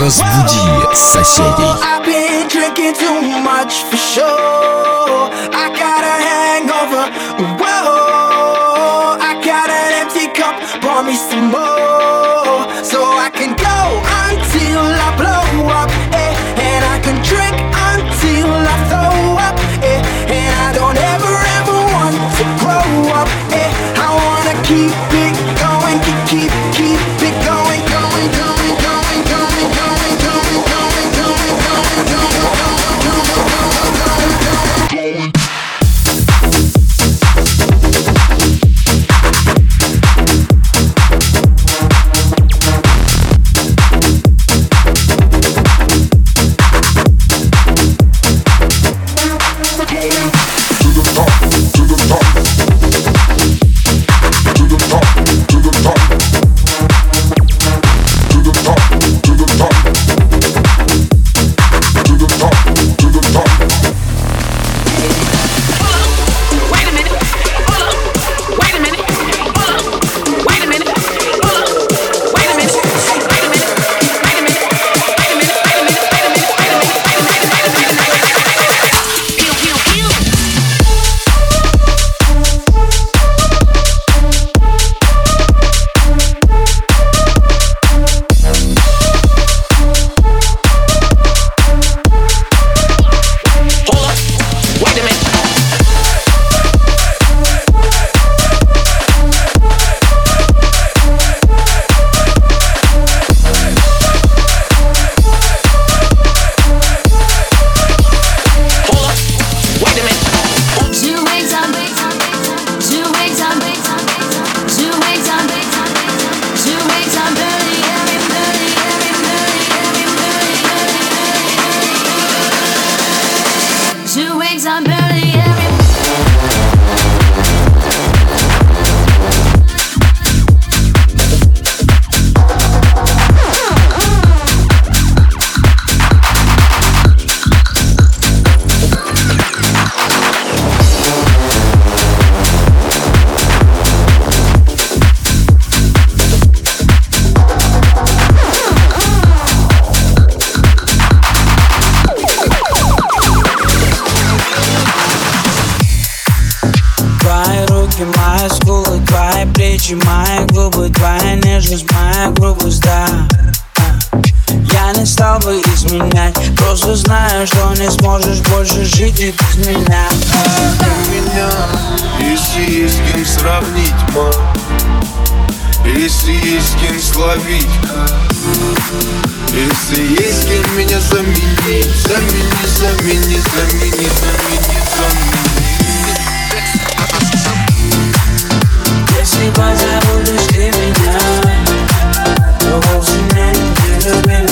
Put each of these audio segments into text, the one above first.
Разбуди соседей. Pour me some more. Мои скулы, твои плечи, мои губы Твоя нежность, моя грубость, да. Я не стал бы изменять Просто знаю, что не сможешь больше жить и без меня. Ты меня, если есть кем сравнить, мам Если есть кем словить, если есть кем меня заменить, замени, замени, замени, замени, замени. si vas a voler escriure, no vols anar, però bé.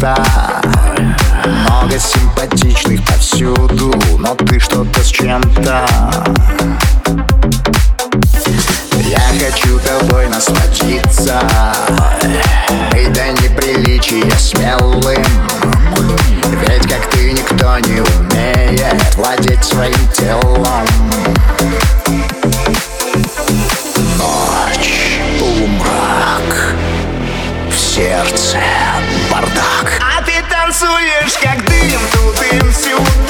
Кем-то Много симпатичных повсюду Но ты что-то с чем-то. Я хочу тобой насладиться. И до неприличия смелым. Ведь как ты никто не умеет Владеть своим телом. Ночь, полумрак, в сердце. ты танцуешь, как дым, тут дым, сюдым,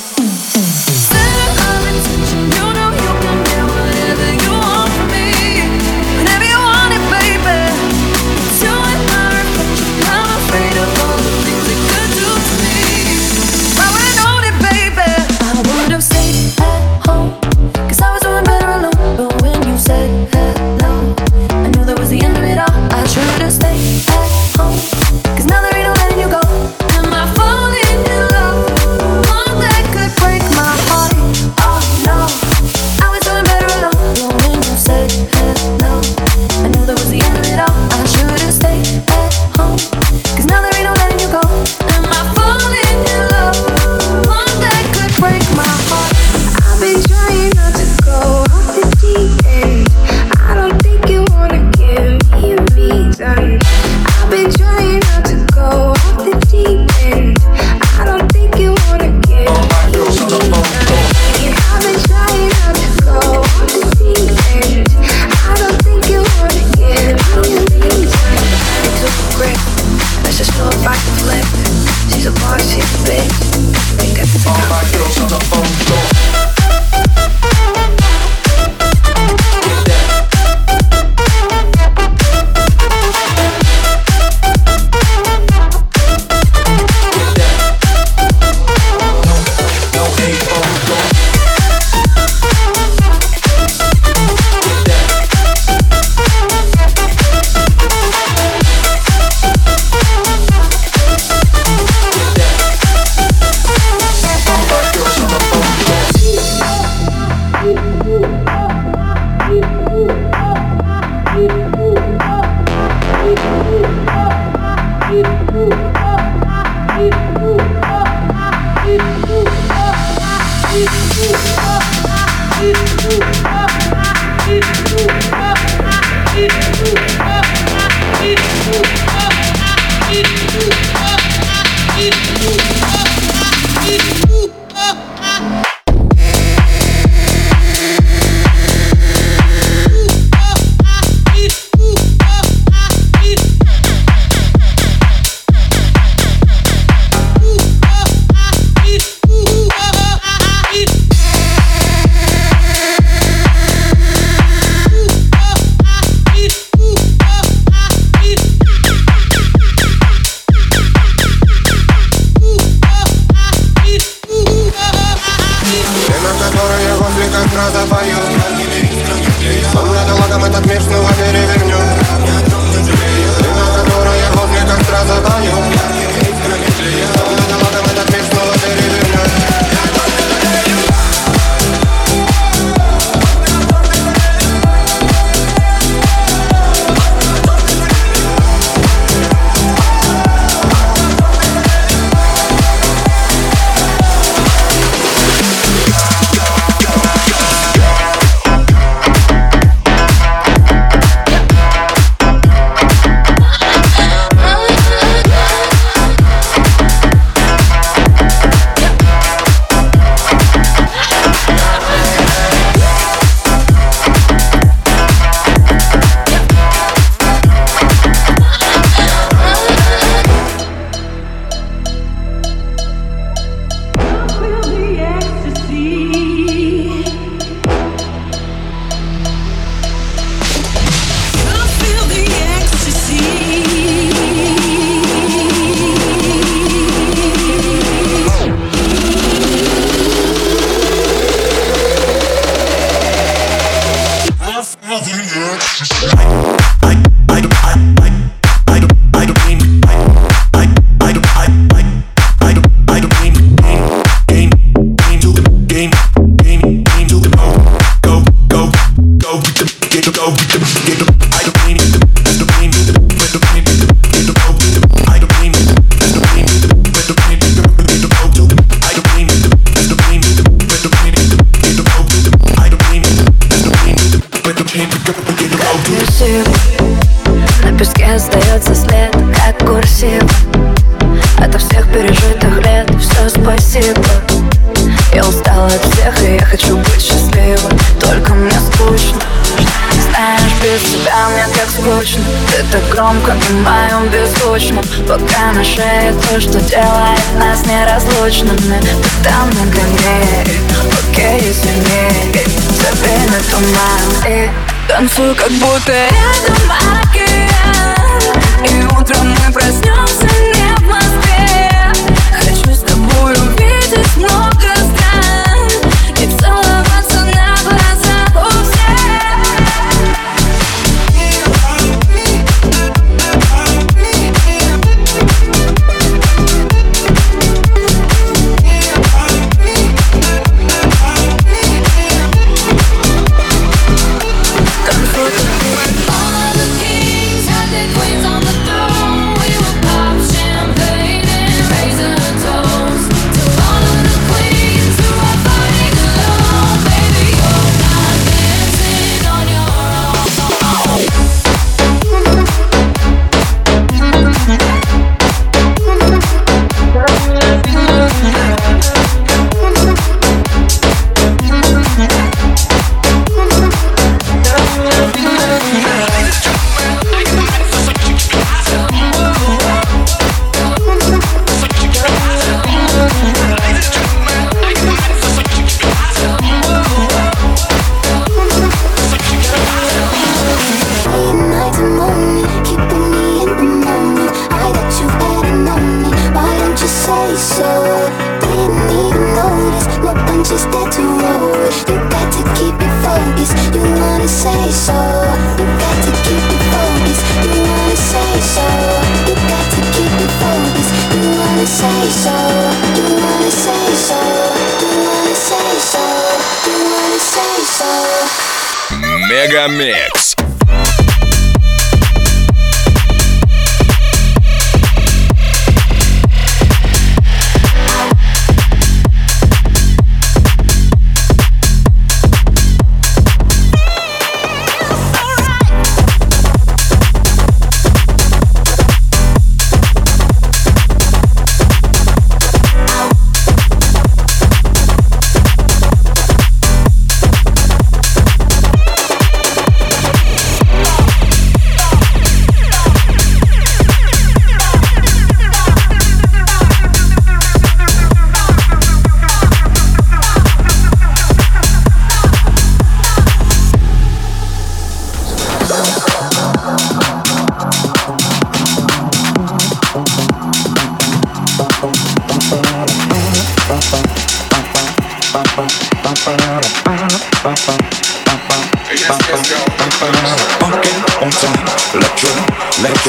She's a boy, she's a bitch. Bring that phone. All my girls on the phone floor. Напись, остается громко и моем беззвучном Пока на шее то, что делает нас неразлучными. Ты там на грани, окей, извини Забей на туман. И танцую, как будто рядом океан. И утром мы проснемся не в Москве. Хочу с тобой увидеть много Мегамикс.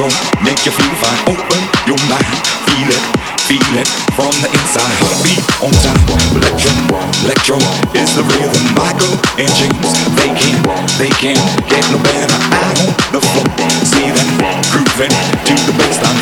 Electro, make you feel fine. Open your mind, feel it, feel it from the inside. Beat on time, electro, electro is the rhythm. Michael and James, they can't, they can't get no better. Out on the floor, see them grooving to the bassline.